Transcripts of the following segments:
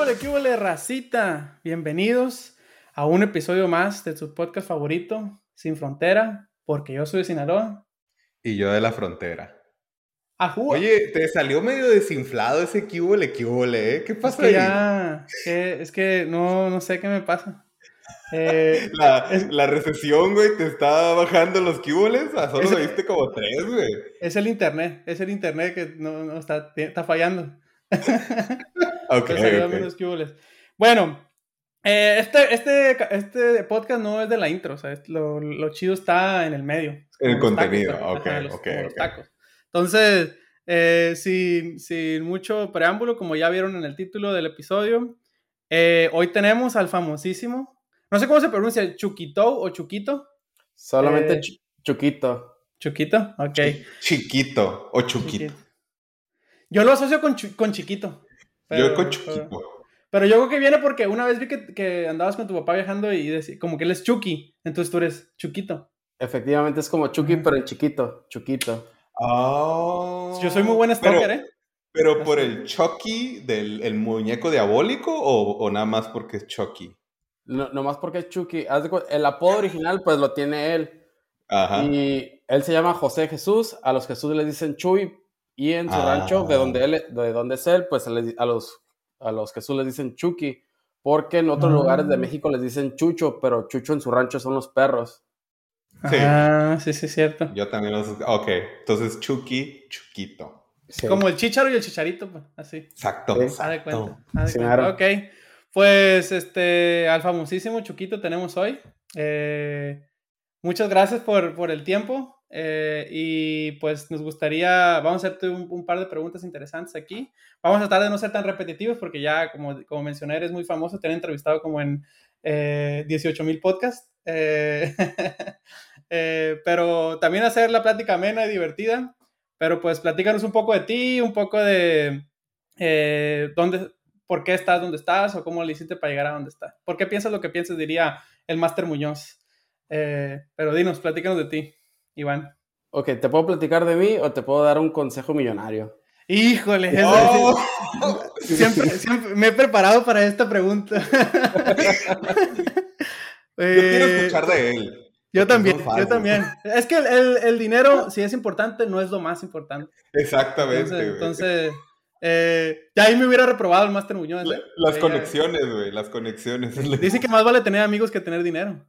huele, qué huele, racita? Bienvenidos a un episodio más de su podcast favorito, Sin Frontera, porque yo soy de Sinaloa. Y yo de la frontera. Ajú. Oye, te salió medio desinflado ese cubole, cubole, ¿eh? ¿Qué es pasa que ahí? ya, que- es que no, no sé qué me pasa. Eh, La, es- la recesión, güey, te está bajando los cuboles. A solo diste como tres, güey. es el internet, es el internet que no, no está, está fallando. Ok, Entonces, ayúdame ok. unos cuboles. Bueno, eh, este, este, este podcast no es de la intro, o sea, es- lo, lo chido está en el medio. En el tacos, contenido, ajá, ok, los- ok, los tacos. Entonces, eh, sin, sin mucho preámbulo, como ya vieron en el título del episodio, eh, hoy tenemos al famosísimo, no sé cómo se pronuncia, Chuquito o Chuquito. Solamente Eh, Chu- Chuquito. Chuquito, ok. Chiquito o chuquito. Chiquito. Yo lo asocio con, con chiquito. Yo con pero- chiquito. Pero yo creo que viene porque una vez vi que, que andabas con tu papá viajando y decía, como que él es Chucky, entonces tú eres Chuquito. Efectivamente es como Chucky, pero en chiquito. Chuquito. Ah. Yo soy muy buen stalker, pero, ¿eh? Pero por el Chucky del el muñeco diabólico o, o nada más porque es Chucky. No, nomás porque es Chucky. El apodo original, pues lo tiene él. Ajá. Y él se llama José Jesús. A los Jesús les dicen Chuy. Y en su Ah. rancho, de donde, él, de donde es él, pues a los, a los Jesús les dicen Chucky. Porque en otros Ah. lugares de México les dicen Chucho, pero Chucho en su rancho son los perros. Sí. Ah, sí, sí, cierto. Yo también los. Ok, entonces Chucky, Chuquito. Sí. Como el chicharo y el chicharito, pues, así. Exacto, Sí. Exacto. cuenta. haz de Sí, cuenta. claro. Ok. Pues, este, al famosísimo Chuquito tenemos hoy. Eh, muchas gracias por, por el tiempo. Eh, y pues nos gustaría, vamos a hacerte un, un par de preguntas interesantes aquí. Vamos a tratar de no ser tan repetitivos porque ya, como, como mencioné, eres muy famoso. Te han entrevistado como en eh, 18 mil podcasts. Eh, eh, pero también hacer la plática amena y divertida. Pero pues platícanos un poco de ti, un poco de eh, dónde, por qué estás donde estás o cómo le hiciste para llegar a donde estás. ¿Por qué piensas lo que piensas? Diría el Máster Muñoz. Eh, pero dinos, platícanos de ti, Iván. Ok, ¿te puedo platicar de mí o te puedo dar un consejo millonario? Híjole, es- ¡Oh! siempre, siempre me he preparado para esta pregunta. Yo quiero Eh, escuchar de él. Yo también, yo también. Es que el, el- el dinero, si es importante, no es lo más importante. Exactamente, Entonces, entonces eh, ya ahí me hubiera reprobado el Máster Muñoz. ¿eh? las ya- conexiones, güey, las conexiones. Dice que más vale tener amigos que tener dinero.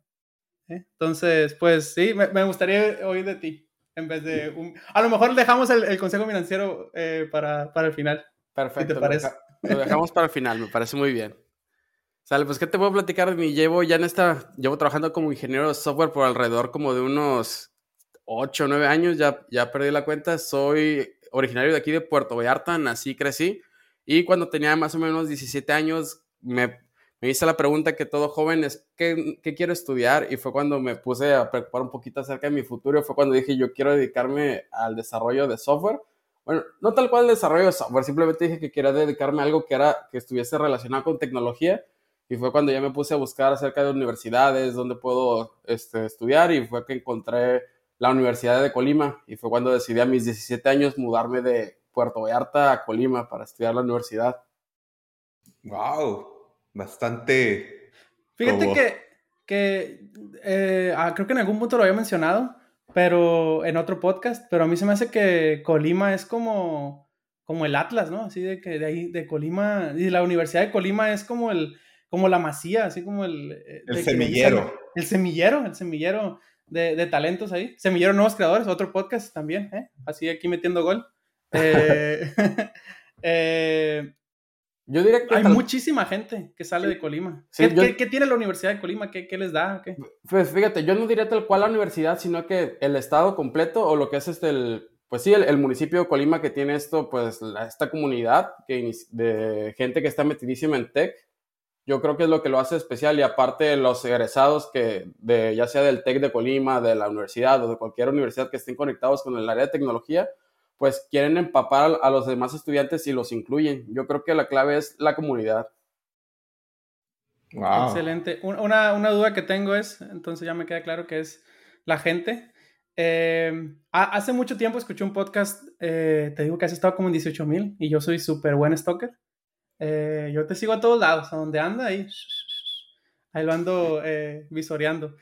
¿Eh? Entonces, pues sí, me, me gustaría oír de ti. En vez de un... A lo mejor dejamos el, el consejo financiero eh, para, para el final. Perfecto. ¿Qué te parece? Lo, deja- lo dejamos para el final, me parece muy bien. Sale, pues, ¿qué te puedo platicar de mí? Llevo ya en esta, llevo trabajando como ingeniero de software por alrededor como de unos 8 o 9 años, ya, ya perdí la cuenta. Soy originario de aquí de Puerto Vallarta, nací crecí. Y cuando tenía más o menos 17 años, me, me hice la pregunta que todo joven es, ¿qué, ¿qué quiero estudiar? Y fue cuando me puse a preocupar un poquito acerca de mi futuro. Fue cuando dije, yo quiero dedicarme al desarrollo de software. Bueno, no tal cual el desarrollo de software, simplemente dije que quería dedicarme a algo que, era, que estuviese relacionado con tecnología. Y fue cuando ya me puse a buscar acerca de universidades, donde puedo este, estudiar. Y fue que encontré la Universidad de Colima. Y fue cuando decidí a mis 17 años mudarme de Puerto Vallarta a Colima para estudiar la universidad. Wow, bastante. Fíjate que, que eh, ah, creo que en algún punto lo había mencionado, pero en otro podcast, pero a mí se me hace que Colima es como, como el Atlas, ¿no? Así de que de ahí, de Colima, y la Universidad de Colima es como el, como la masía, así como el... eh, El que- semillero. El semillero, el semillero de, de talentos ahí. Semillero Nuevos Creadores, otro podcast también, ¿eh? Así aquí metiendo gol. Eh, eh, Yo diría que hay tal- muchísima gente que sale de Colima. Sí, ¿Qué, yo- qué- qué tiene la Universidad de Colima? ¿Qué, qué les da? qué? Pues fíjate, yo no diría tal cual la universidad, sino que el estado completo o lo que es este, el, pues sí, el, el municipio de Colima que tiene esto, pues la- esta comunidad que, de gente que está metidísima en tech, yo creo que es lo que lo hace especial y aparte los egresados que, de, ya sea del tech de Colima, de la universidad o de cualquier universidad que estén conectados con el área de tecnología, pues quieren empapar a los demás estudiantes y los incluyen. Yo creo que la clave es la comunidad. Wow. Excelente. Un- Una, una duda que tengo es, entonces ya me queda claro que es la gente. Eh, ha- hace mucho tiempo escuché un podcast, eh, te digo que has estado como en 18 mil y yo soy súper buen stalker. Eh, yo te sigo a todos lados, a donde anda, ahí, ahí lo ando eh, visoreando.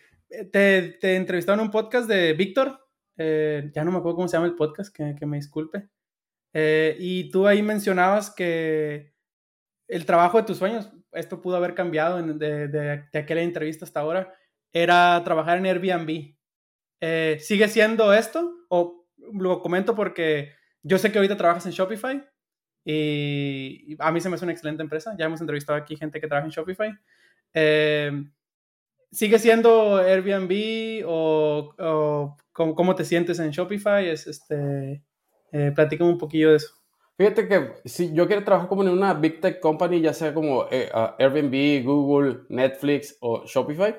Te, te entrevistaron en un podcast de Víctor, ya no me acuerdo cómo se llama el podcast, que, que me disculpe. y tú ahí mencionabas que el trabajo de tus sueños, esto pudo haber cambiado de, de, de, aquella entrevista hasta ahora, era trabajar en Airbnb. ¿Sigue siendo esto? O lo comento porque yo sé que ahorita trabajas en Shopify y a mí se me hace una excelente empresa. Ya hemos entrevistado aquí gente que trabaja en Shopify. Eh, ¿Sigue siendo Airbnb o, o ¿cómo, te sientes en Shopify? Es, este, eh, platícame un poquillo de eso. Fíjate que si yo quiero trabajar como en una Big Tech Company, ya sea como eh, Airbnb, Google, Netflix o Shopify,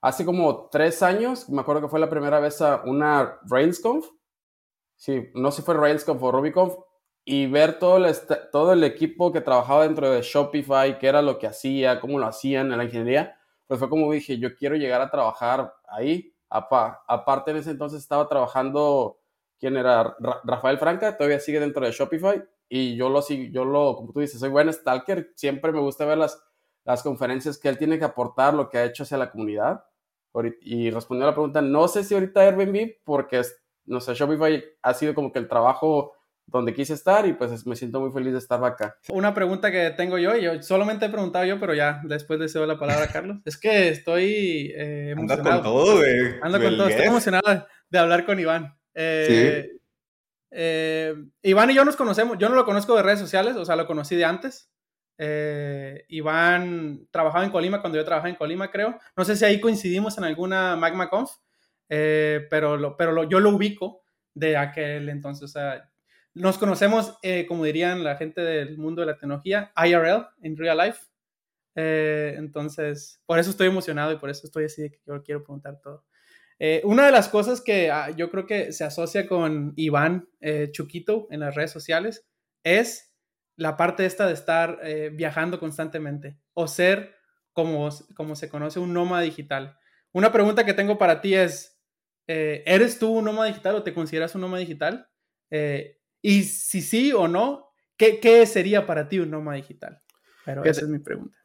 hace como tres años, me acuerdo que fue la primera vez a una RailsConf, sí, no sé si fue RailsConf o RubyConf, y ver todo el, todo el equipo que trabajaba dentro de Shopify, qué era lo que hacía, cómo lo hacían en la ingeniería, pues fue como dije, yo quiero llegar a trabajar ahí. Aparte en ese entonces estaba trabajando, ¿quién era? Rafael Franca, todavía sigue dentro de Shopify y yo lo sigo, yo lo, como tú dices, soy buen stalker, siempre me gusta ver las, las conferencias que él tiene que aportar, lo que ha hecho hacia la comunidad. Y respondió a la pregunta, no sé si ahorita Airbnb, porque, no sé, Shopify ha sido como que el trabajo donde quise estar y pues me siento muy feliz de estar acá. Una pregunta que tengo yo, y yo solamente he preguntado yo, pero ya después le cedo la palabra a Carlos, es que estoy eh, emocionado. Anda con todo, güey. Ando con todo, estoy emocionado de hablar con Iván. Eh, sí. Eh, Iván y yo nos conocemos, yo no lo conozco de redes sociales, o sea, lo conocí de antes. Eh, Iván trabajaba en Colima cuando yo trabajaba en Colima, creo. No sé si ahí coincidimos en alguna MagmaConf, pero, lo, pero lo, yo lo ubico de aquel entonces. O sea, nos conocemos, eh, como dirían la gente del mundo de la tecnología, IRL, en real life. Eh, entonces, por eso estoy emocionado y por eso estoy así de que yo quiero preguntar todo. Eh, una de las cosas que ah, yo creo que se asocia con Iván Chuquito en las redes sociales es la parte esta de estar viajando constantemente o ser como, como se conoce un nómada digital. Una pregunta que tengo para ti es, ¿eres tú un nómada digital o te consideras un nómada digital? Y si sí o no, ¿qué, qué sería para ti un nómada digital? Pero esa es mi pregunta.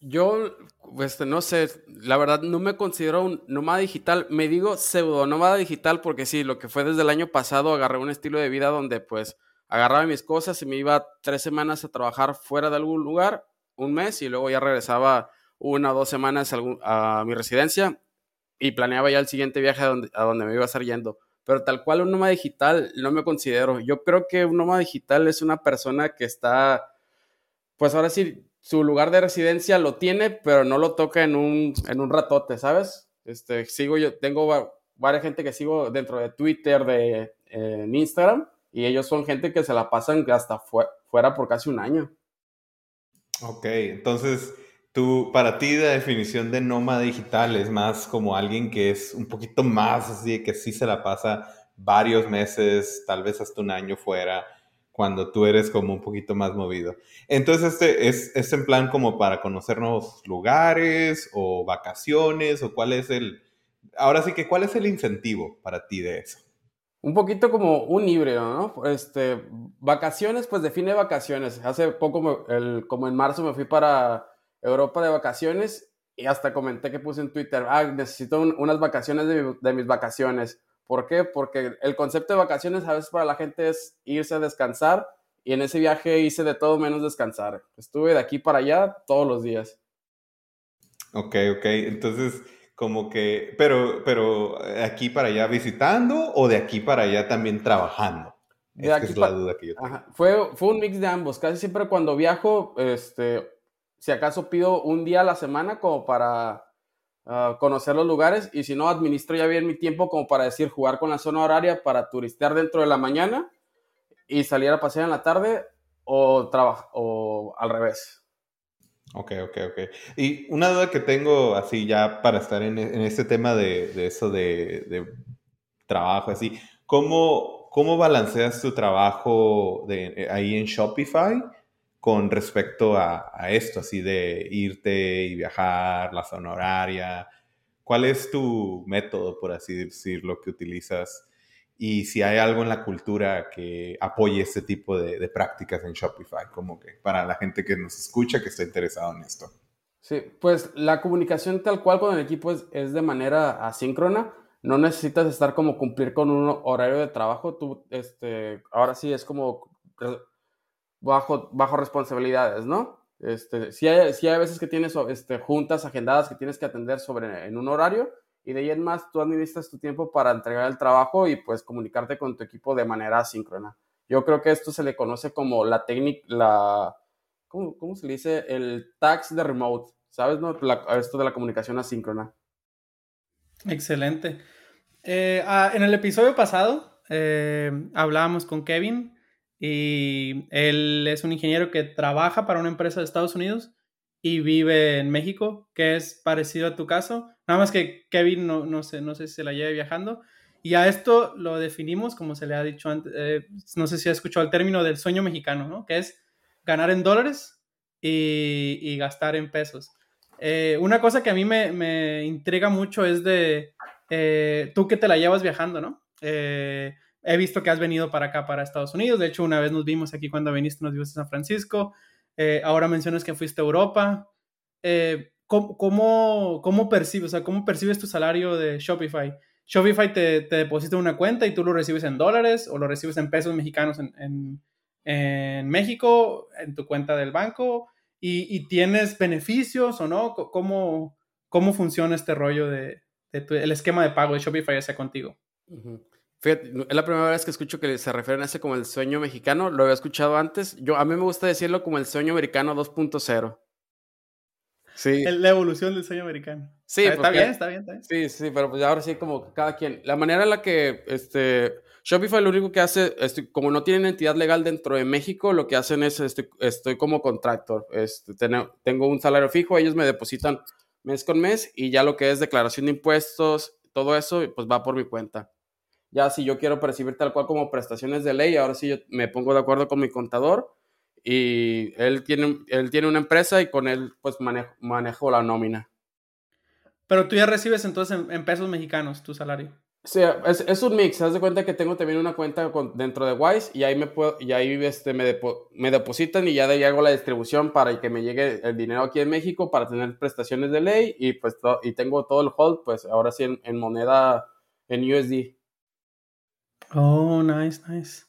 Yo, pues no sé, la verdad no me considero un nómada digital, me digo pseudo nómada digital porque sí, lo que fue desde el año pasado agarré un estilo de vida donde pues agarraba mis cosas y me iba tres semanas a trabajar fuera de algún lugar, un mes y luego ya regresaba una o dos semanas a, mi residencia y planeaba ya el siguiente viaje a donde, a donde me iba a estar yendo pero tal cual un nómada digital no me considero. Yo creo que un nómada digital es una persona que está, pues ahora sí, su lugar de residencia lo tiene, pero no lo toca en un, en un ratote, ¿sabes? Este, sigo yo, tengo varias gente que sigo dentro de Twitter, de en Instagram, y ellos son gente que se la pasan hasta fuera por casi un año. Ok, entonces Tú, para ti, la definición de nómada digital es más como alguien que es un poquito más así, que sí se la pasa varios meses, tal vez hasta un año fuera, cuando tú eres como un poquito más movido. Entonces, este es, es en plan como para conocer nuevos lugares o vacaciones, o cuál es el. Ahora sí que, ¿cuál es el incentivo para ti de eso? Un poquito como un híbrido, ¿no? Este, vacaciones, pues define vacaciones. Hace poco, el, como en marzo, me fui para Europa de vacaciones y hasta comenté que puse en Twitter, ah, necesito unas vacaciones de, mis vacaciones. ¿Por qué? Porque el concepto de vacaciones a veces para la gente es irse a descansar y en ese viaje hice de todo menos descansar. Estuve de aquí para allá todos los días. Ok, ok. Entonces, como que, pero, pero aquí para allá visitando o de aquí para allá también trabajando. De es la duda que yo tengo. Fue, fue un mix de ambos. Casi siempre cuando viajo, este, si acaso pido un día a la semana como para ah, conocer los lugares y si no, administro ya bien mi tiempo como para decir jugar con la zona horaria para turistear dentro de la mañana y salir a pasear en la tarde o, trabajar o al revés. Ok, ok, ok. Y una duda que tengo así ya para estar en, este tema de, eso de, trabajo, así, ¿cómo, cómo balanceas tu trabajo de, ahí en Shopify? Con respecto a, esto, así de irte y viajar, la zona horaria. ¿Cuál es tu método, por así decirlo, que utilizas? y si hay algo en la cultura que apoye este tipo de, prácticas en Shopify, como que para la gente que nos escucha que está interesado en esto. Sí, pues la comunicación tal cual con el equipo es, de manera asíncrona. No necesitas estar como cumplir con un horario de trabajo. Tú, este, ahora sí es como bajo, bajo responsabilidades, ¿no? Este, sí, hay, hay veces que tienes este, juntas agendadas que tienes que atender sobre en un horario, y de ahí en más tú administras tu tiempo para entregar el trabajo y pues comunicarte con tu equipo de manera asíncrona. Yo creo que esto se le conoce como la técnica, la, ¿cómo, ¿cómo, se le dice? El tax de remote, ¿sabes? No? esto de la comunicación asíncrona. Excelente. Eh, ah, en el episodio pasado eh, hablábamos con Kevin y él es un ingeniero que trabaja para una empresa de Estados Unidos y vive en México, que es parecido a tu caso. Nada más que Kevin no, no, sé, no sé si se la lleve viajando. Y a esto lo definimos, como se le ha dicho antes, eh, no sé si ha escuchado el término del sueño mexicano, ¿no? Que es ganar en dólares y, y gastar en pesos. Eh, una cosa que a mí me, me intriga mucho es de eh, tú que te la llevas viajando, ¿no? He visto que has venido para acá, para Estados Unidos. De hecho, una vez nos vimos aquí cuando viniste, nos vimos en San Francisco. ahora mencionas que fuiste a Europa. ¿cómo, cómo, percibes, o sea, cómo percibes tu salario de Shopify? Shopify te, te deposita una cuenta y tú lo recibes en dólares o lo recibes en pesos mexicanos en, en, México, en tu cuenta del banco, y, tienes beneficios o no? ¿Cómo, cómo funciona este rollo de, el esquema de pago de Shopify hacia contigo? Fíjate, es la primera vez que escucho que se refieren a ese como el sueño mexicano. Lo había escuchado antes. Yo, a mí me gusta decirlo como el sueño americano 2.0. Sí. La evolución del sueño americano. Sí, está, bien, está bien, está bien. Sí, sí, pero pues ahora sí como cada quien. La manera en la que este, Shopify lo único que hace, este, como no tienen entidad legal dentro de México, lo que hacen es, este, estoy como contractor. Este, tengo un salario fijo, ellos me depositan mes con mes y ya lo que es declaración de impuestos, todo eso, pues va por mi cuenta. Ya si yo quiero percibir tal cual como prestaciones de ley, ahora sí yo me pongo de acuerdo con mi contador y él tiene, él tiene una empresa y con él pues manejo, manejo la nómina. Pero tú ya recibes entonces en, pesos mexicanos tu salario. Sí, es, es, un mix. Haz de cuenta que tengo también una cuenta dentro de Wise y ahí me puedo, y ahí este, me, me depositan y ya de ahí hago la distribución para que me llegue el dinero aquí en México para tener prestaciones de ley y pues y tengo todo el hold, pues ahora sí en, en moneda en USD. Oh, nice, nice.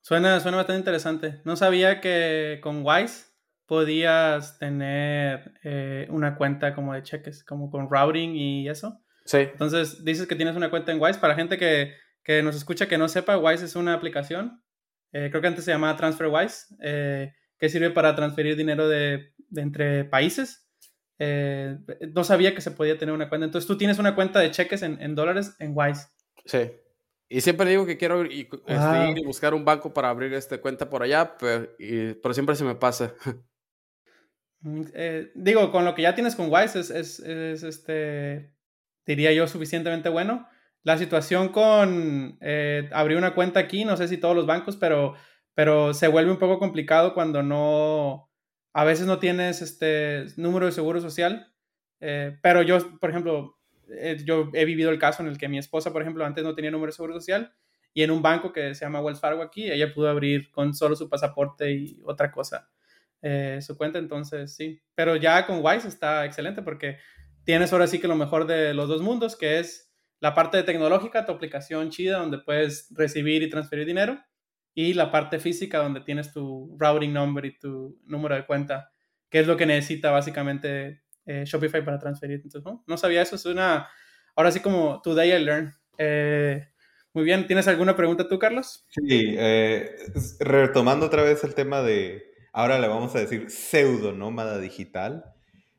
Suena, suena bastante interesante. No sabía que con Wise podías tener eh, una cuenta como de cheques, como con routing y eso. Sí. Entonces, dices que tienes una cuenta en Wise. Para gente que, que nos escucha que no sepa, Wise es una aplicación. Eh, creo que antes se llamaba TransferWise, eh, que sirve para transferir dinero de, de entre países. no sabía que se podía tener una cuenta. Entonces, tú tienes una cuenta de cheques en, en dólares en Wise. Sí. Y siempre digo que quiero ir, este, ir y buscar un banco para abrir esta cuenta por allá, pero, pero siempre se me pasa. Mm, eh, digo, con lo que ya tienes con Wise es, es, es, este, diría yo, suficientemente bueno. La situación con eh, abrir una cuenta aquí, no sé si todos los bancos, pero, pero se vuelve un poco complicado cuando no, a veces no tienes este número de seguro social. Eh, pero yo, por ejemplo, eh, yo he vivido el caso en el que mi esposa, por ejemplo, antes no tenía número de seguro social y en un banco que se llama Wells Fargo aquí, ella pudo abrir con solo su pasaporte y otra cosa eh, su cuenta, entonces sí. Pero ya con Wise está excelente porque tienes ahora sí que lo mejor de los dos mundos, que es la parte tecnológica, tu aplicación chida donde puedes recibir y transferir dinero y la parte física donde tienes tu routing number y tu número de cuenta, que es lo que necesita básicamente eh, Shopify para transferir. Entonces, ¿no? sabía eso, es una, ahora sí como today I learn. Eh, muy bien, ¿tienes alguna pregunta tú, Carlos? Sí, eh, retomando otra vez el tema de, ahora le vamos a decir pseudo nómada digital.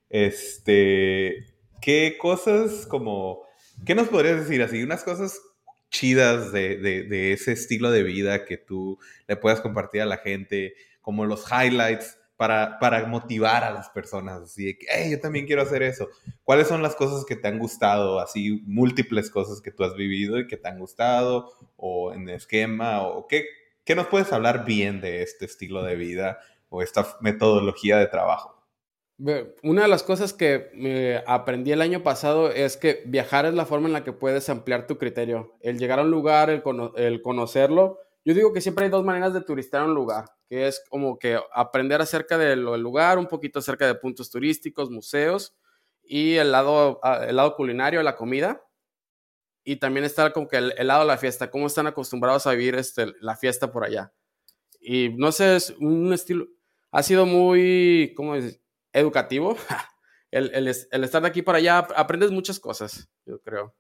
Este, ¿qué cosas como, qué nos podrías decir así? Unas cosas chidas de, de, de, ese estilo de vida que tú le puedas compartir a la gente, como los highlights para, para motivar a las personas, así de que, hey, yo también quiero hacer eso. ¿Cuáles son las cosas que te han gustado, así múltiples cosas que tú has vivido y que te han gustado, o en esquema, o qué, qué nos puedes hablar bien de este estilo de vida o esta metodología de trabajo? Una de las cosas que aprendí el año pasado es que viajar es la forma en la que puedes ampliar tu criterio. El llegar a un lugar, el, el conocerlo. Yo digo que siempre hay dos maneras de turistear un lugar, que es como que aprender acerca del lugar, un poquito acerca de puntos turísticos, museos y el lado, ah, el lado culinario, la comida. Y también estar como que el, lado de la fiesta, cómo están acostumbrados a vivir este, la fiesta por allá. Y no sé, es un estilo, ha sido muy, ¿cómo decir? educativo. El, el, estar de aquí para allá, aprendes muchas cosas, yo creo.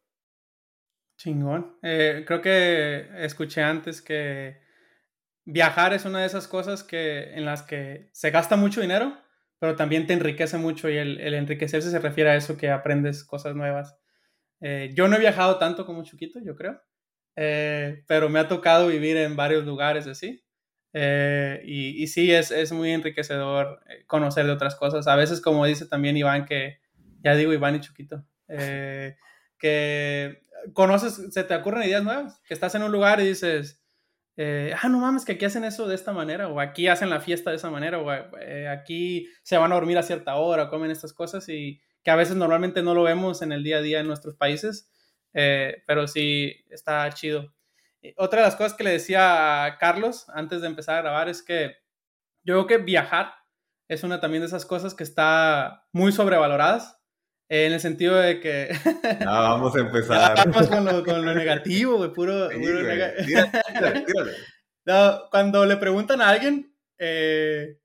Chingón. Eh, creo que escuché antes que viajar es una de esas cosas que, en las que se gasta mucho dinero, pero también te enriquece mucho y el, el enriquecerse se refiere a eso que aprendes cosas nuevas. Eh, yo no he viajado tanto como Chuquito, yo creo, eh, pero me ha tocado vivir en varios lugares así. Eh, y, y, sí, es, es, muy enriquecedor eh, conocer de otras cosas. A veces, como dice también Iván, que ya digo Iván y Chuquito, eh, que conoces, se te ocurren ideas nuevas, que estás en un lugar y dices, ah, no mames, que aquí hacen eso de esta manera, o aquí hacen la fiesta de esa manera, o aquí se van a dormir a cierta hora, comen estas cosas, y que a veces normalmente no lo vemos en el día a día en nuestros países, pero sí está chido otra de las cosas que le decía a Carlos antes de empezar a grabar es que yo creo que viajar es una también de esas cosas que está muy sobrevaloradas. En el sentido de que. No, vamos a empezar. Vamos con lo, con lo negativo, güey, puro. no, cuando le preguntan a alguien, eh,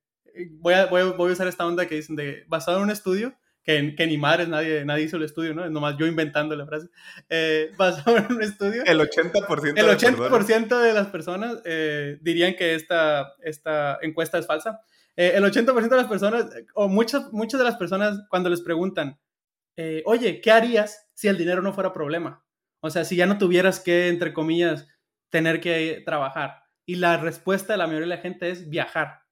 voy, a, voy, voy, a, usar esta onda que dicen de basado en un estudio, que, que, ni madres, nadie, nadie hizo el estudio, ¿no? Nomás yo inventando la frase. Eh, basado en un estudio. El 80%, el 80 de, las personas eh, dirían que esta, esta encuesta es falsa. Eh, el 80% de las personas, o muchas, muchas de las personas, cuando les preguntan, eh, oye, ¿qué harías si el dinero no fuera problema? O sea, si ya no tuvieras que, entre comillas, tener que trabajar. Y la respuesta de la mayoría de la gente es viajar.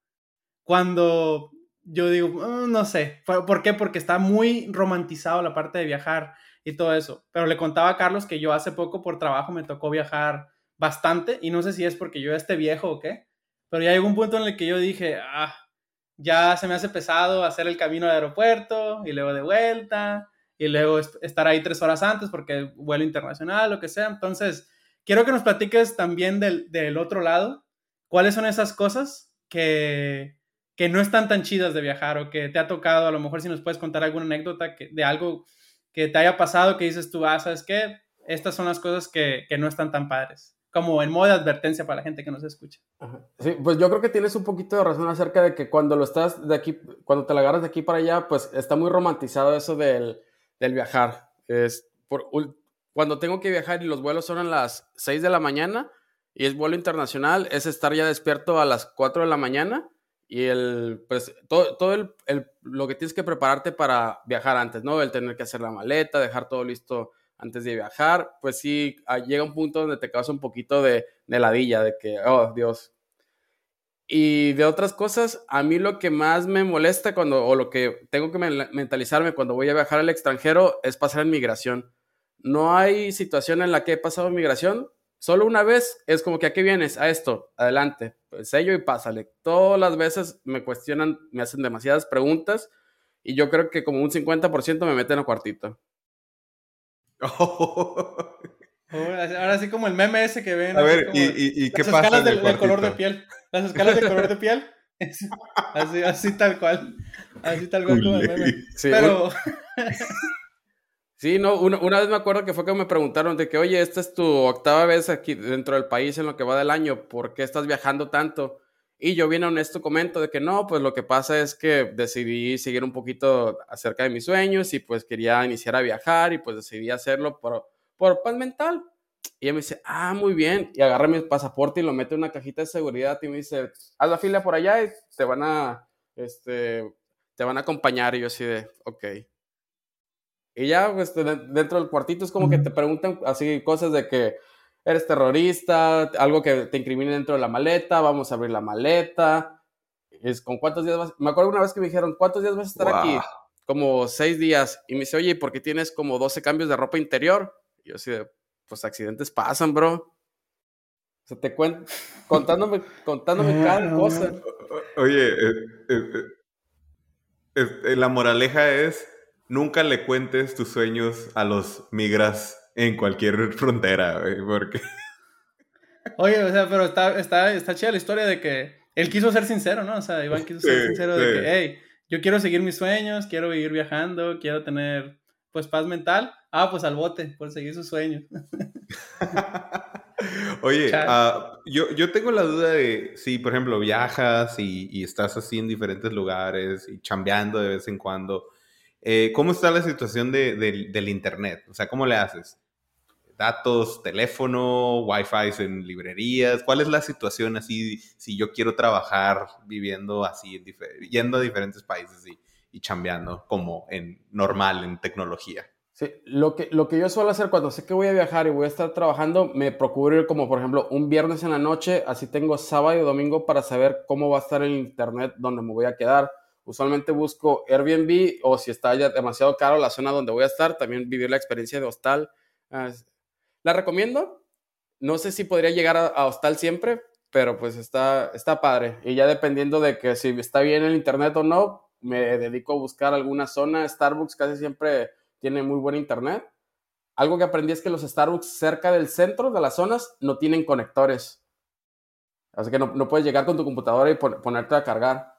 Cuando yo digo, mm, no sé, ¿por qué? Porque está muy romantizado la parte de viajar y todo eso. Pero le contaba a Carlos que yo hace poco por trabajo me tocó viajar bastante y no sé si es porque yo esté viejo o qué, pero ya llegó un punto en el que yo dije, ah, ya se me hace pesado hacer el camino al aeropuerto y luego de vuelta y luego estar ahí tres horas antes porque vuelo internacional, lo que sea. Entonces, quiero que nos platiques también del, del otro lado, cuáles son esas cosas que que no están tan chidas de viajar o que te ha tocado, a lo mejor si nos puedes contar alguna anécdota que, de algo que te haya pasado que dices tú, ah, ¿sabes qué? Estas son las cosas que, que no están tan padres como en modo de advertencia para la gente que nos escucha. Sí, pues yo creo que tienes un poquito de razón acerca de que cuando lo estás de aquí, cuando te la agarras de aquí para allá, pues está muy romantizado eso del, del viajar. Es por, cuando tengo que viajar y los vuelos son a las 6 de la mañana y es vuelo internacional, es estar ya despierto a las 4 de la mañana y el, pues, todo, todo el, el, lo que tienes que prepararte para viajar antes, ¿no? El tener que hacer la maleta, dejar todo listo antes de viajar, pues sí, ah, llega un punto donde te causa un poquito de, de ladilla, de que, oh, Dios. Y de otras cosas, a mí lo que más me molesta cuando, o lo que tengo que mentalizarme cuando voy a viajar al extranjero es pasar en migración. No hay situación en la que he pasado en migración Solo una vez es como que aquí vienes a esto, adelante, pues sello y pásale. Todas las veces me cuestionan, me hacen demasiadas preguntas y yo creo que como un 50% me meten a cuartito. Ahora sí como el meme ese que ven. A ver, ¿y, qué pasa? Las escalas del, color de piel. Las escalas de color de piel. Así, así tal cual. Así tal cual como el meme. Pero... Sí, no, una, vez me acuerdo que fue que me preguntaron de que, oye, esta es tu octava vez aquí dentro del país en lo que va del año, ¿por qué estás viajando tanto? Y yo bien honesto comento de que no, pues lo que pasa es que decidí seguir un poquito acerca de mis sueños y pues quería iniciar a viajar y pues decidí hacerlo por, por paz mental. Y ella me dice, ah, muy bien. Y agarra mi pasaporte y lo mete en una cajita de seguridad y me dice, haz la fila por allá y te van a, este, te van a acompañar. Y yo así de, ok. Y ya, pues, dentro del cuartito es como que te preguntan así cosas de que eres terrorista, algo que te incrimine dentro de la maleta, vamos a abrir la maleta. Es con cuántos días vas. Me acuerdo una vez que me dijeron, ¿cuántos días vas a estar aquí? Como seis días. Y me dice, oye, ¿por qué tienes como 12 cambios de ropa interior? Yo así de, pues accidentes pasan, bro. O sea, te cuento, contándome, contándome cada cosa. Oye, eh, eh, eh la moraleja es, nunca le cuentes tus sueños a los migras en cualquier frontera, porque... Oye, o sea, pero está, está, está chida la historia de que él quiso ser sincero, ¿no? O sea, Iván quiso ser sincero de que, hey, yo quiero seguir mis sueños, quiero ir viajando, quiero tener, pues, paz mental. Ah, pues al bote, por seguir sus sueños. Oye, uh, yo, yo, tengo la duda de si, por ejemplo, viajas y, y, estás así en diferentes lugares y chambeando de vez en cuando, eh, ¿cómo está la situación de, de, del Internet? O sea, ¿cómo le haces? datos, teléfono, wifi en librerías? ¿Cuál es la situación así si yo quiero trabajar viviendo así, yendo a diferentes países y, y chambeando como en normal en tecnología? Sí, lo que, lo que yo suelo hacer cuando sé que voy a viajar y voy a estar trabajando, me procuro ir como por ejemplo un viernes en la noche, así tengo sábado y domingo para saber cómo va a estar el internet donde me voy a quedar. Usualmente busco Airbnb o si está ya demasiado caro la zona donde voy a estar, también vivir la experiencia de hostal. Ah, la recomiendo. No sé si podría llegar a, hostal siempre, pero pues está, está padre. Y ya dependiendo de que si está bien el internet o no, me dedico a buscar alguna zona. Starbucks casi siempre tiene muy buen internet. Algo que aprendí es que los Starbucks cerca del centro de las zonas no tienen conectores. Así que no, puedes llegar con tu computadora y ponerte a cargar.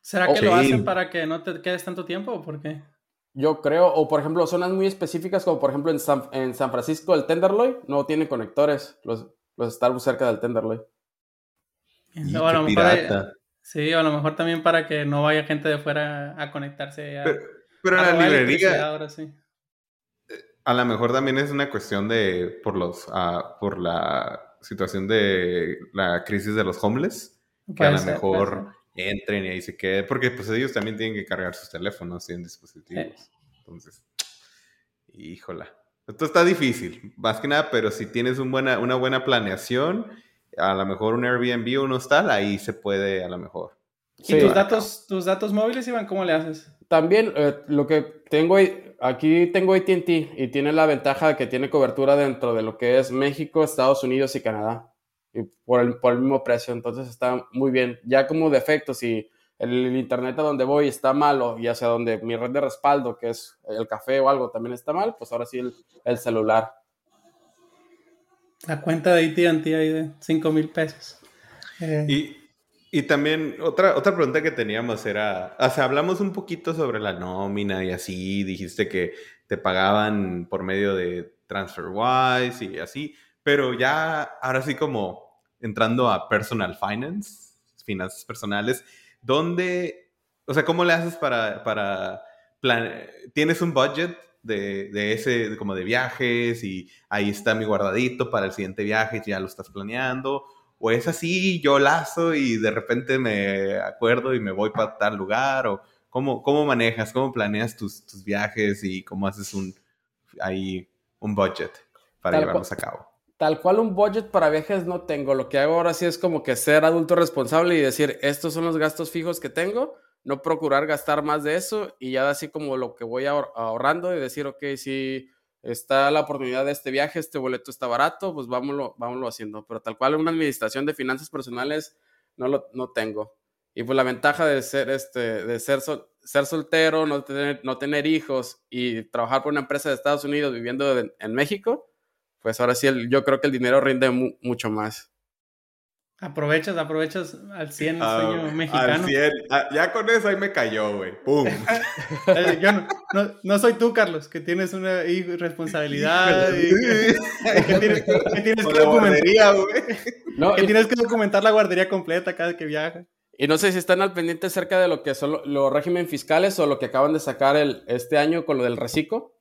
¿Será que lo hacen para que no te quedes tanto tiempo o por qué? Yo creo, o por ejemplo, zonas muy específicas, como por ejemplo en San, en San Francisco, el Tenderloin no tiene conectores, los, los Starbucks cerca del Tenderloin. No, a lo sí, a lo mejor también para que no vaya gente de fuera a conectarse. A, pero, en la librería. Ahora sí. A lo mejor también es una cuestión de. por los. Uh, por la situación de la crisis de los homeless. Que a lo mejor entren y ahí se queden, porque pues ellos también tienen que cargar sus teléfonos y en dispositivos. Entonces, híjola. Esto está difícil, más que nada, pero si tienes un buena, una buena planeación, a lo mejor un Airbnb o un hostal, ahí se puede a lo mejor. ¿Y tus datos, tus datos móviles, Iván, cómo le haces? También eh, lo que tengo aquí tengo ATT y tiene la ventaja de que tiene cobertura dentro de lo que es México, Estados Unidos y Canadá por el, por el mismo precio, entonces está muy bien. Ya como defecto, si el, internet a donde voy está malo y hacia donde mi red de respaldo, que es el café o algo, también está mal, pues ahora sí el, el celular. La cuenta de AT&T ahí de 5 mil pesos. Eh. Y, y, también otra, otra pregunta que teníamos era, o sea, hablamos un poquito sobre la nómina y así, dijiste que te pagaban por medio de TransferWise y así, pero ya ahora sí como entrando a personal finance, finanzas personales, ¿dónde, o sea, cómo le haces para, para plan, tienes un budget de, de, ese, como de viajes y ahí está mi guardadito para el siguiente viaje y ya lo estás planeando? ¿O es así, yo lazo y de repente me acuerdo y me voy para tal lugar? ¿O cómo, cómo manejas, cómo planeas tus, tus viajes y cómo haces un, ahí, un budget para llevarlos a cabo? Tal cual un budget para viajes no tengo. Lo que hago ahora sí es como que ser adulto responsable y decir, estos son los gastos fijos que tengo, no procurar gastar más de eso y ya así como lo que voy ahorrando y decir, ok, si está la oportunidad de este viaje, este boleto está barato, pues vámonos, haciendo. Pero tal cual una administración de finanzas personales no lo no tengo. Y pues la ventaja de ser, este, de ser, ser soltero, no tener, no tener hijos y trabajar por una empresa de Estados Unidos viviendo en México, pues ahora sí yo creo que el dinero rinde mucho más. Aprovechas, aprovechas al 100 el ah, sueño mexicano. Al 100. Ah, ya con eso ahí me cayó, güey. ¡Pum! Eh, yo no, no, soy tú, Carlos, que tienes una responsabilidad. y, que, tienes, que, tienes que documentar, no, que tienes que documentar la guardería completa cada que viaja. Y no sé si están al pendiente acerca de lo que son los regímenes fiscales o lo que acaban de sacar el, este año con lo del reciclo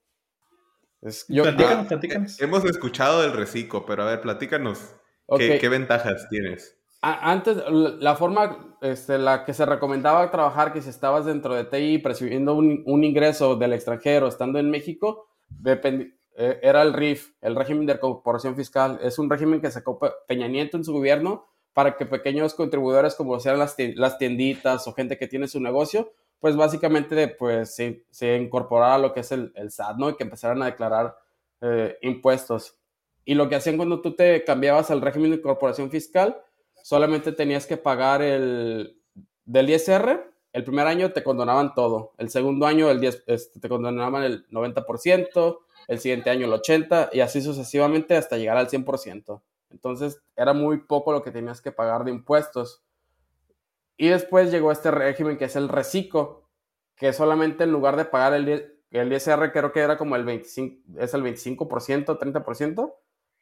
platícanos, platícanos. Hemos escuchado del reciclo, pero a ver, platícanos. ¿Qué, ventajas tienes? Antes, la forma, este, la que se recomendaba trabajar, que si estabas dentro de TI percibiendo un, un ingreso del extranjero estando en México, eh, era el RIF, el régimen de corporación fiscal. Es un régimen que sacó Peña Nieto en su gobierno para que pequeños contribuidores como sean las, las tienditas o gente que tiene su negocio pues básicamente pues se, se incorporara lo que es el, el, SAT, ¿no? Y que empezaran a declarar eh, impuestos. Y lo que hacían cuando tú te cambiabas al régimen de incorporación fiscal, solamente tenías que pagar el del ISR, el primer año te condonaban todo, el segundo año el 10, este, te condonaban el 90%, el siguiente año el 80% y así sucesivamente hasta llegar al 100%. Entonces era muy poco lo que tenías que pagar de impuestos. Y después llegó este régimen que es el reciclo, que solamente en lugar de pagar el, el ISR creo que era como el 25, es el 25%, 30%,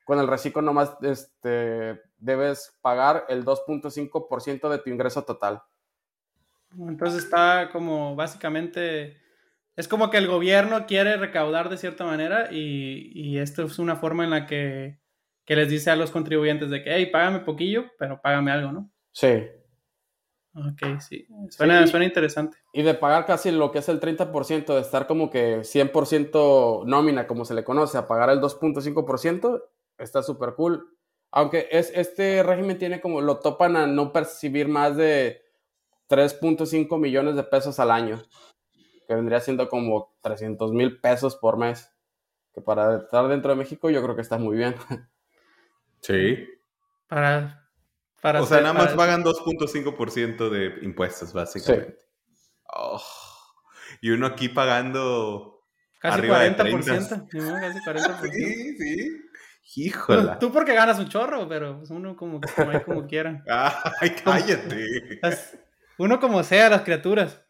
con el reciclo nomás este, debes pagar el 2.5% de tu ingreso total. Entonces está como básicamente, es como que el gobierno quiere recaudar de cierta manera y, y esto es una forma en la que, que, les dice a los contribuyentes de que, hey, págame poquillo, pero págame algo, ¿no? Sí. Ok, sí. Suena, suena interesante. Y de pagar casi lo que es el 30%, de estar como que 100% nómina, como se le conoce, a pagar el 2.5%, está súper cool. Aunque es, este régimen tiene como, lo topan a no percibir más de 3.5 millones de pesos al año, que vendría siendo como 300 mil pesos por mes, que para estar dentro de México yo creo que está muy bien. Sí. Para, para o sea, nada más pagan 2.5% de impuestos, básicamente. Oh. Y uno aquí pagando... Casi 40%. casi 40%. Sí, sí. Híjola. Tú porque ganas un chorro, pero pues, uno como, como, como quiera. Ay, cállate. Uno como sea, las criaturas.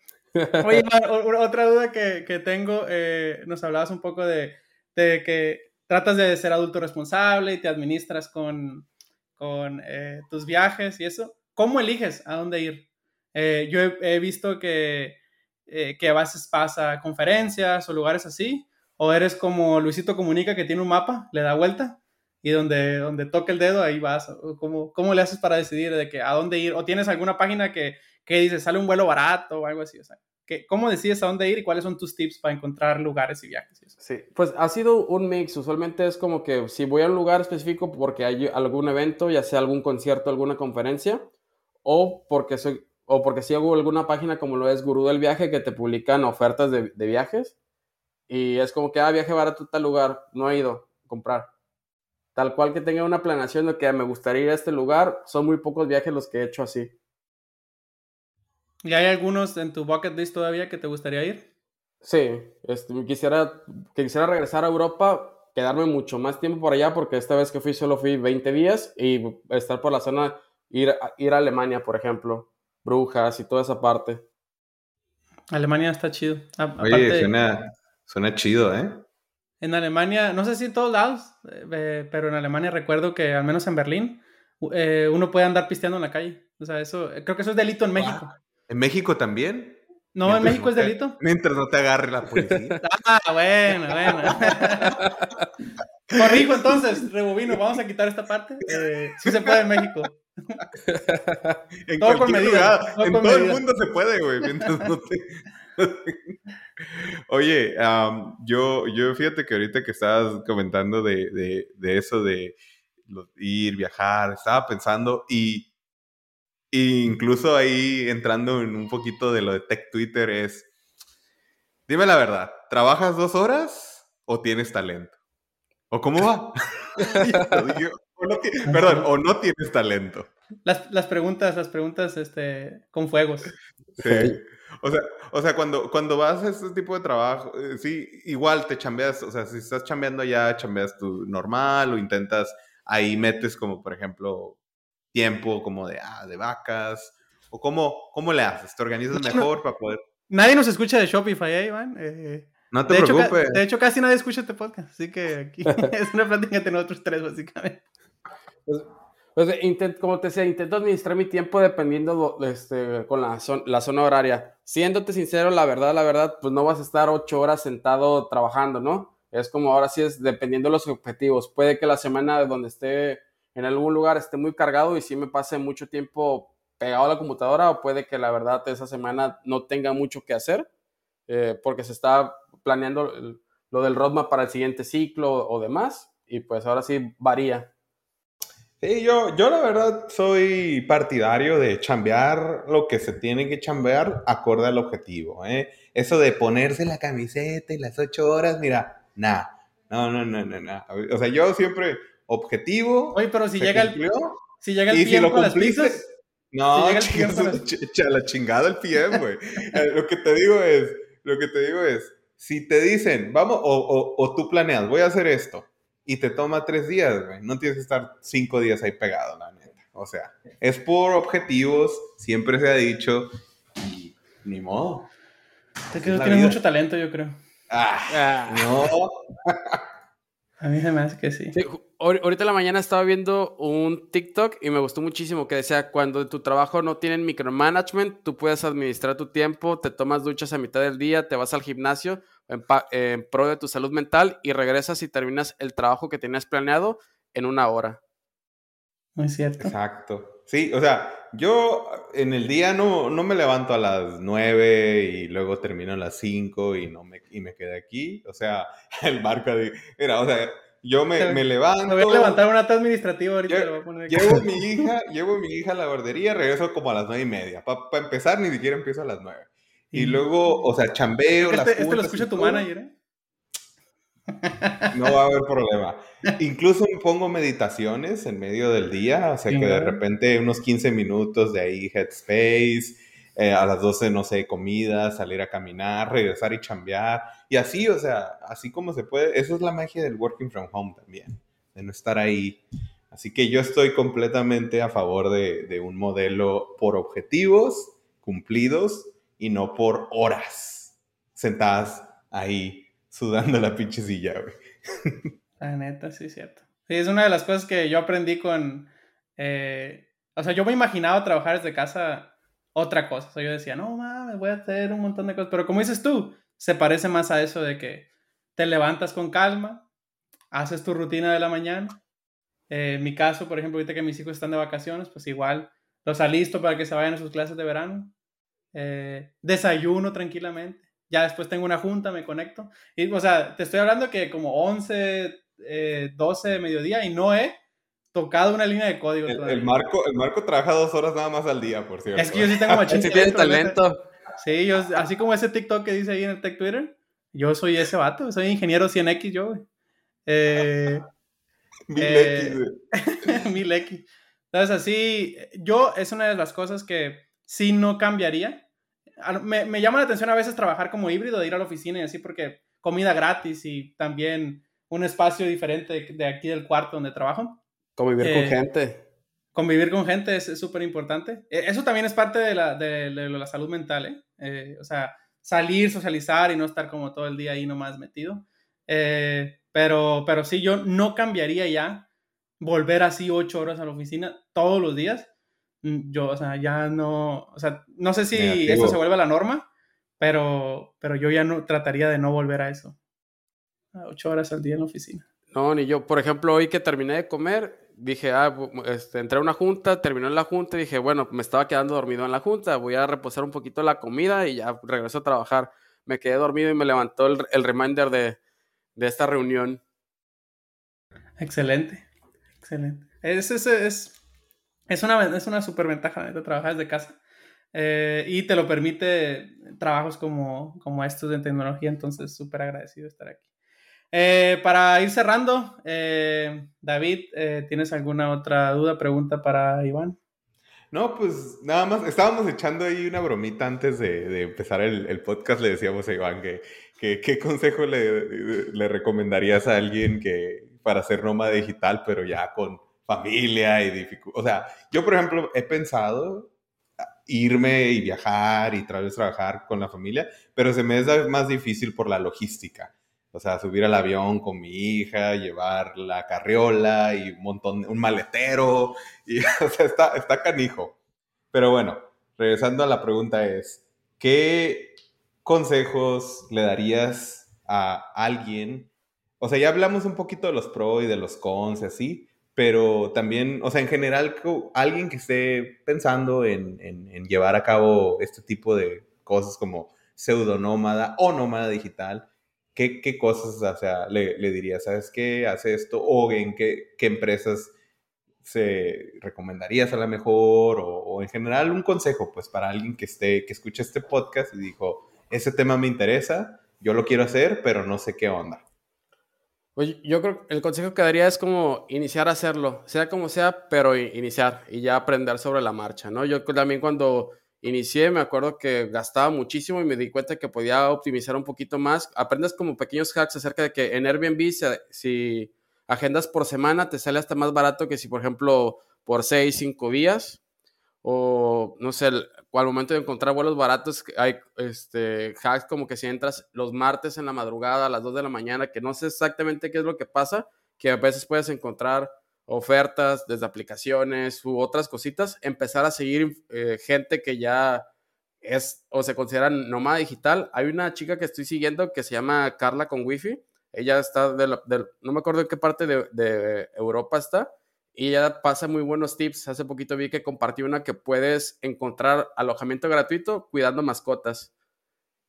Oye, otra duda que, que tengo, eh, nos hablabas un poco de, de, que tratas de ser adulto responsable y te administras con, con eh, tus viajes y eso. ¿Cómo eliges a dónde ir? Eh, yo he, he, visto que, que a veces pasa conferencias o lugares así, o eres como Luisito Comunica que tiene un mapa, le da vuelta y donde, donde toque el dedo, ahí vas. ¿Cómo, ¿Cómo le haces para decidir de que a dónde ir? ¿O tienes alguna página que, que dice, sale un vuelo barato o algo así? O sea, que, ¿cómo decides a dónde ir y cuáles son tus tips para encontrar lugares y viajes? Sí, pues ha sido un mix. Usualmente es como que si voy a un lugar específico porque hay algún evento, ya sea algún concierto, alguna conferencia, o porque soy o porque si hago alguna página como lo es Gurú del Viaje que te publican ofertas de, de viajes y es como que, ah, viaje barato a tal lugar, no he ido a comprar tal cual que tenga una planeación de que me gustaría ir a este lugar, son muy pocos viajes los que he hecho así. ¿Y hay algunos en tu bucket list todavía que te gustaría ir? Sí, este, quisiera, quisiera regresar a Europa, quedarme mucho más tiempo por allá, porque esta vez que fui solo fui 20 días y estar por la zona, ir, ir a Alemania, por ejemplo, Brujas y toda esa parte. Alemania está chido. Oye, suena, suena chido, ¿eh? En Alemania, no sé si en todos lados, eh, pero en Alemania recuerdo que al menos en Berlín eh, uno puede andar pisteando en la calle. O sea, eso, creo que eso es delito en México. ¿En México también? No, en México es delito. Mientras no te agarre la policía. ah, bueno, bueno. Corrijo entonces, rebobino, vamos a quitar esta parte. Eh, sí se puede en México. en todo con medida. en todo el mundo se puede, güey. Mientras no te... Oye, yo, yo fíjate que ahorita que estabas comentando de, eso de ir, viajar, estaba pensando y, incluso ahí entrando en un poquito de lo de Tech Twitter es, dime la verdad, ¿trabajas dos horas o tienes talento? ¿O cómo va? perdón, o no tienes talento. Las, las, preguntas, las preguntas este, con fuegos. Sí. O sea, o sea cuando, cuando vas a este tipo de trabajo, eh, sí, igual te chambeas, o sea, si estás chambeando ya, chambeas tú normal o intentas, ahí metes como, por ejemplo, tiempo como de, ah, de vacas, o cómo, cómo le haces, te organizas mejor para poder... Nadie nos escucha de Shopify, ¿eh, Iván? Eh, no te de preocupes. Hecho, de hecho, casi nadie escucha este podcast, así que aquí es una plática entre nosotros tres, básicamente. Pues, pues como te decía, intento administrar mi tiempo dependiendo este, con la, la zona horaria. Siéndote sincero, la verdad, la verdad, pues no vas a estar ocho horas sentado trabajando, ¿no? Es como ahora sí es dependiendo de los objetivos. Puede que la semana donde esté en algún lugar esté muy cargado y sí me pase mucho tiempo pegado a la computadora o puede que la verdad esa semana no tenga mucho que hacer eh, porque se está planeando lo del roadmap para el siguiente ciclo o demás y pues ahora sí varía. Sí, yo, yo la verdad soy partidario de chambear lo que se tiene que chambear acorde al objetivo. ¿eh? Eso de ponerse la camiseta y las ocho horas, mira, nada. No, no, no, no, no. O sea, yo siempre objetivo. Oye, pero si llega el, si llega el tiempo las pizzas. No, si la chingada el PM, güey. Eh, lo que te digo es, lo que te digo es, si te dicen, vamos, o, o, tú planeas, voy a hacer esto, y te toma tres días, güey, no tienes que estar cinco días ahí pegado, la neta. O sea, es por objetivos, siempre se ha dicho, y ni modo. Te que tienes mucho talento, yo creo. Ah, ah. no. A mí se me hace que sí. Ahorita en la mañana estaba viendo un TikTok y me gustó muchísimo que decía, cuando tu trabajo no tiene micromanagement, tú puedes administrar tu tiempo, te tomas duchas a mitad del día, te vas al gimnasio en, en pro de tu salud mental y regresas y terminas el trabajo que tenías planeado en una hora. Muy cierto. Exacto. Sí, o sea, yo en el día no, no me levanto a las 9 y luego termino a las 5 y, no me, y me quedé aquí. O sea, el marco de... Mira, o sea, yo me, me levanto... Me voy a levantar un acto administrativo ahorita. Llevo, lo voy a poner llevo mi hija, llevo mi hija a la guardería, regreso como a las 9 y media. Para empezar, ni siquiera empiezo a las 9. Y, luego, o sea, chambeo. Este, este lo escucha tu manager, ¿eh? No va a haber problema. Incluso pongo meditaciones en medio del día, o sea que de repente unos 15 minutos de ahí headspace, eh, a las 12, no sé, comida, salir a caminar, regresar y chambear. Y así, o sea, así como se puede, eso es la magia del working from home también, de no estar ahí. Así que yo estoy completamente a favor de, de un modelo por objetivos cumplidos y no por horas sentadas ahí sudando la pinche silla, güey. La neta, sí, cierto. Sí, es una de las cosas que yo aprendí con. Eh, o sea, yo me imaginaba trabajar desde casa otra cosa. O sea, yo decía, no mames, voy a hacer un montón de cosas. Pero como dices tú, se parece más a eso de que te levantas con calma, haces tu rutina de la mañana. Eh, en mi caso, por ejemplo, ahorita que mis hijos están de vacaciones, pues igual los alisto para que se vayan a sus clases de verano. Eh, desayuno tranquilamente ya después tengo una junta, me conecto. Y, o sea, te estoy hablando que como 11, 12 de mediodía y no he tocado una línea de código. El, Marco, el Marco trabaja dos horas nada más al día, por cierto. Es que yo sí tengo machín. sí tiene talento. Sí, yo, así como ese TikTok que dice ahí en el Tech Twitter, yo soy ese vato, soy ingeniero 100X yo, Eh, Mil X, eh, Mil X. Entonces, así, yo, es una de las cosas que sí no cambiaría me, me, llama la atención a veces trabajar como híbrido, de ir a la oficina y así, porque comida gratis y también un espacio diferente de, aquí del cuarto donde trabajo. Convivir con eh, gente. Convivir con gente es súper importante. E, eso también es parte de la, de, la salud mental, ¿eh? ¿eh? O sea, salir, socializar y no estar como todo el día ahí nomás metido. Eh, pero, pero sí, yo no cambiaría ya volver así ocho horas a la oficina todos los días yo, o sea, ya no, o sea, no sé si esto se vuelve la norma, pero, pero yo ya no trataría de no volver a eso. A ocho horas al día en la oficina. No, ni yo. Por ejemplo, hoy que terminé de comer, dije, ah, este, entré a una junta, terminó en la junta y dije, bueno, me estaba quedando dormido en la junta, voy a reposar un poquito la comida y ya regreso a trabajar. Me quedé dormido y me levantó el, el reminder de, de, esta reunión. Excelente, excelente. Es, es, es, es una, es una super ventaja de trabajar desde casa. Eh, y te lo permite trabajos como, como estos de tecnología, entonces súper agradecido de estar aquí. Eh, para ir cerrando, eh, David, ¿tienes alguna otra duda, pregunta para Iván? No, pues nada más, estábamos echando ahí una bromita antes de, de empezar el, el, podcast, le decíamos a Iván que, que qué consejo le, le recomendarías a alguien que para ser nómada digital, pero ya con familia y dificultad. O sea, yo, por ejemplo, he pensado irme y viajar y tal vez trabajar con la familia, pero se me es más difícil por la logística. O sea, subir al avión con mi hija, llevar la carriola y un montón, un maletero, y, o sea, está, está canijo. Pero bueno, regresando a la pregunta es, ¿qué consejos le darías a alguien? O sea, ya hablamos un poquito de los pros y de los cons y así, pero también, o sea, en general, alguien que esté pensando en, en, llevar a cabo este tipo de cosas como pseudonómada o nómada digital, ¿qué, qué cosas, o sea, le, le dirías? ¿Sabes qué? Hace esto, o en qué, qué empresas se recomendarías a la mejor, o, en general un consejo, pues, para alguien que esté, que escuche este podcast y dijo, ese tema me interesa, yo lo quiero hacer, pero no sé qué onda. Pues yo creo que el consejo que daría es como iniciar a hacerlo, sea como sea, pero iniciar y ya aprender sobre la marcha, ¿no? Yo también cuando inicié me acuerdo que gastaba muchísimo y me di cuenta que podía optimizar un poquito más. Aprendes como pequeños hacks acerca de que en Airbnb si, agendas por semana te sale hasta más barato que si, por ejemplo, por 6, 5 días o no sé, al momento de encontrar vuelos baratos, hay este, hacks como que si entras los martes en la madrugada a las 2 de la mañana, que no sé exactamente qué es lo que pasa, que a veces puedes encontrar ofertas desde aplicaciones u otras cositas, empezar a seguir eh, gente que ya es o se considera nómada digital. Hay una chica que estoy siguiendo que se llama Carla con Wifi. Ella está de, no me acuerdo en qué parte de, de Europa está, y ella pasa muy buenos tips. Hace poquito vi que compartió una que puedes encontrar alojamiento gratuito cuidando mascotas,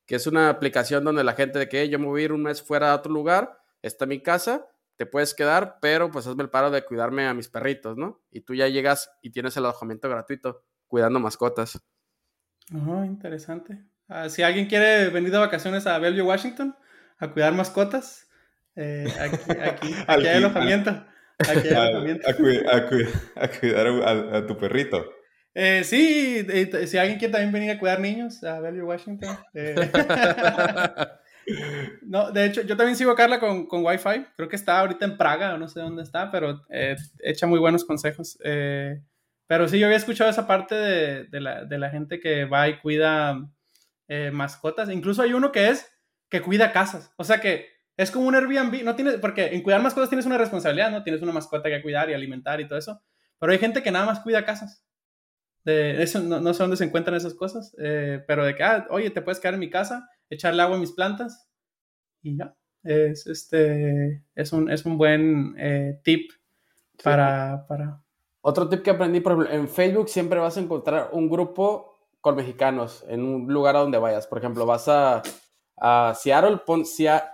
que es una aplicación donde la gente de que yo me voy a ir un mes fuera a otro lugar, está mi casa, te puedes quedar, pero pues hazme el paro de cuidarme a mis perritos, ¿no? Y tú ya llegas y tienes el alojamiento gratuito cuidando mascotas. Oh, interesante. Ah, si alguien quiere venir de vacaciones a Bellevue, Washington, a cuidar mascotas, eh, aquí, aquí, aquí hay alojamiento. A, cuidar a, tu perrito. Eh, sí, si alguien quiere también venir a cuidar niños a Bellevue, Washington. Eh. no, de hecho, yo también sigo a Carla con, con Wi-Fi. Creo que está ahorita en Praga no sé dónde está, pero eh, echa muy buenos consejos. pero sí, yo había escuchado esa parte de, de, la, de la gente que va y cuida mascotas. Incluso hay uno que es que cuida casas. O sea que es como un Airbnb, no tienes, porque en cuidar mascotas tienes una responsabilidad, ¿no? Tienes una mascota que cuidar y alimentar y todo eso. Pero hay gente que nada más cuida casas. De eso, no, sé dónde se encuentran esas cosas, eh, pero de que, ah, oye, te puedes quedar en mi casa, echarle agua a mis plantas y ya. Es, este, es, un, es un buen eh, tip para, para... Otro tip que aprendí, por ejemplo, en Facebook siempre vas a encontrar un grupo con mexicanos en un lugar a donde vayas. Por ejemplo, vas a a Seattle, pon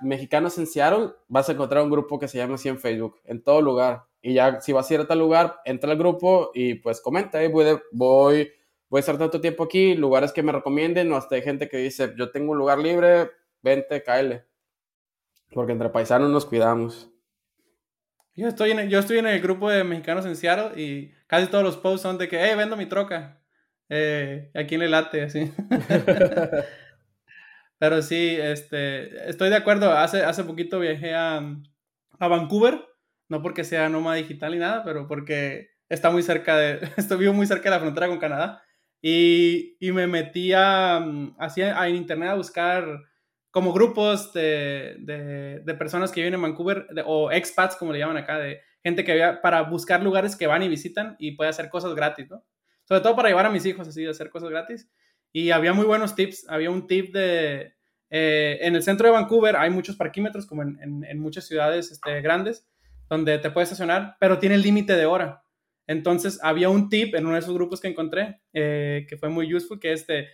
mexicanos en Seattle, vas a encontrar un grupo que se llama así en Facebook, en todo lugar. Y ya si vas a ir a tal lugar, entra al grupo y pues comenta, voy, voy, voy a estar tanto tiempo aquí, lugares que me recomienden, o hasta hay gente que dice, yo tengo un lugar libre, vente, cáele. Porque entre paisanos nos cuidamos. Yo estoy, en, yo estoy en el grupo de mexicanos en Seattle y casi todos los posts son de que, hey, vendo mi troca. Eh, aquí en el late, así. Pero sí, este, estoy de acuerdo. Hace, hace poquito viajé a, a Vancouver, no porque sea nómada digital ni nada, pero porque está muy cerca de, estoy vivo muy cerca de la frontera con Canadá. Y, y me metí a, así en internet a buscar como grupos de, de, de personas que viven en Vancouver, o expats, como le llaman acá, de gente que había, para buscar lugares que van y visitan y puede hacer cosas gratis, ¿no? Sobre todo para llevar a mis hijos así, de hacer cosas gratis. Y había muy buenos tips. Había un tip de, eh, en el centro de Vancouver hay muchos parquímetros, como en, en, muchas ciudades este, grandes, donde te puedes estacionar, pero tiene límite de hora. Entonces, había un tip en uno de esos grupos que encontré, eh, que fue muy useful, que este,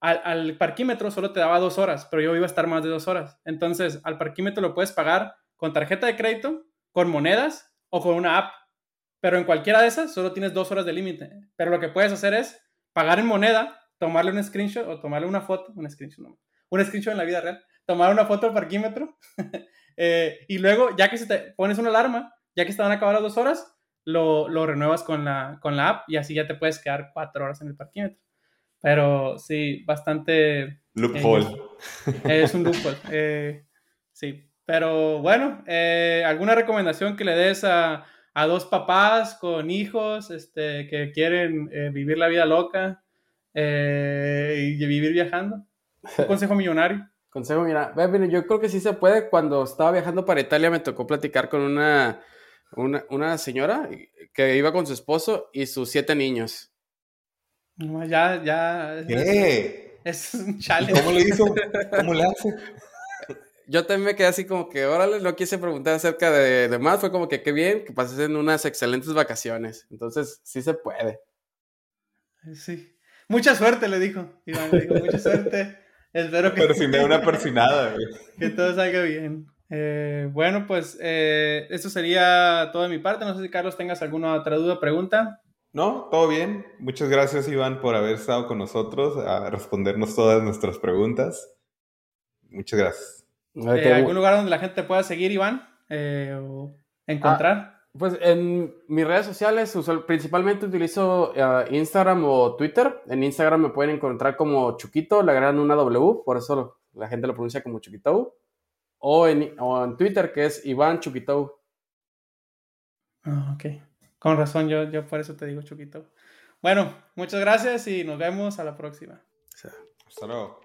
al, al, parquímetro solo te daba dos horas, pero yo iba a estar más de dos horas. Entonces, al parquímetro lo puedes pagar con tarjeta de crédito, con monedas o con una app. Pero en cualquiera de esas solo tienes dos horas de límite. Pero lo que puedes hacer es pagar en moneda tomarle un screenshot o tomarle una foto, un screenshot, no, un screenshot en la vida real, tomar una foto del parquímetro eh, y luego, ya que se te pones una alarma, ya que estaban acabadas las dos horas, lo, lo, renuevas con la, con la app y así ya te puedes quedar cuatro horas en el parquímetro. Pero sí, bastante... Loophole. Eh, es un loophole. Eh, sí, pero bueno, ¿alguna recomendación que le des a, a, dos papás con hijos este, que quieren vivir la vida loca? Eh, y vivir viajando. Un consejo millonario. consejo, mira, yo creo que sí se puede. Cuando estaba viajando para Italia me tocó platicar con una, una, una señora que iba con su esposo y sus siete niños. No, ya, ya. ¿Qué? Es, un challenge. ¿Cómo le hizo? ¿Cómo le hace? Yo también me quedé así como que, órale, no quise preguntar acerca de, de más. Fue como que qué bien que pases en unas excelentes vacaciones. Entonces, sí se puede. Sí. Mucha suerte, le dijo. Iván, le dijo, mucha suerte. Espero que. Pero si me da una persinada, güey. Que todo salga bien. Eh, bueno, pues eh, esto sería todo de mi parte. No sé si Carlos tengas alguna otra duda, pregunta. No, todo bien. Muchas gracias, Iván, por haber estado con nosotros a respondernos todas nuestras preguntas. Muchas gracias. Eh, ¿Algún lugar donde la gente pueda seguir, Iván? eh, o encontrar? Ah, pues en mis redes sociales principalmente utilizo eh, Instagram o Twitter. En Instagram me pueden encontrar como Chuquito, le agregan una W, por eso la gente lo pronuncia como Chuquito. O en, o en Twitter, que es Iván Chuquito. Ah, ok. Con razón, yo, yo por eso te digo Chuquito. Bueno, muchas gracias y nos vemos a la próxima. Hasta luego.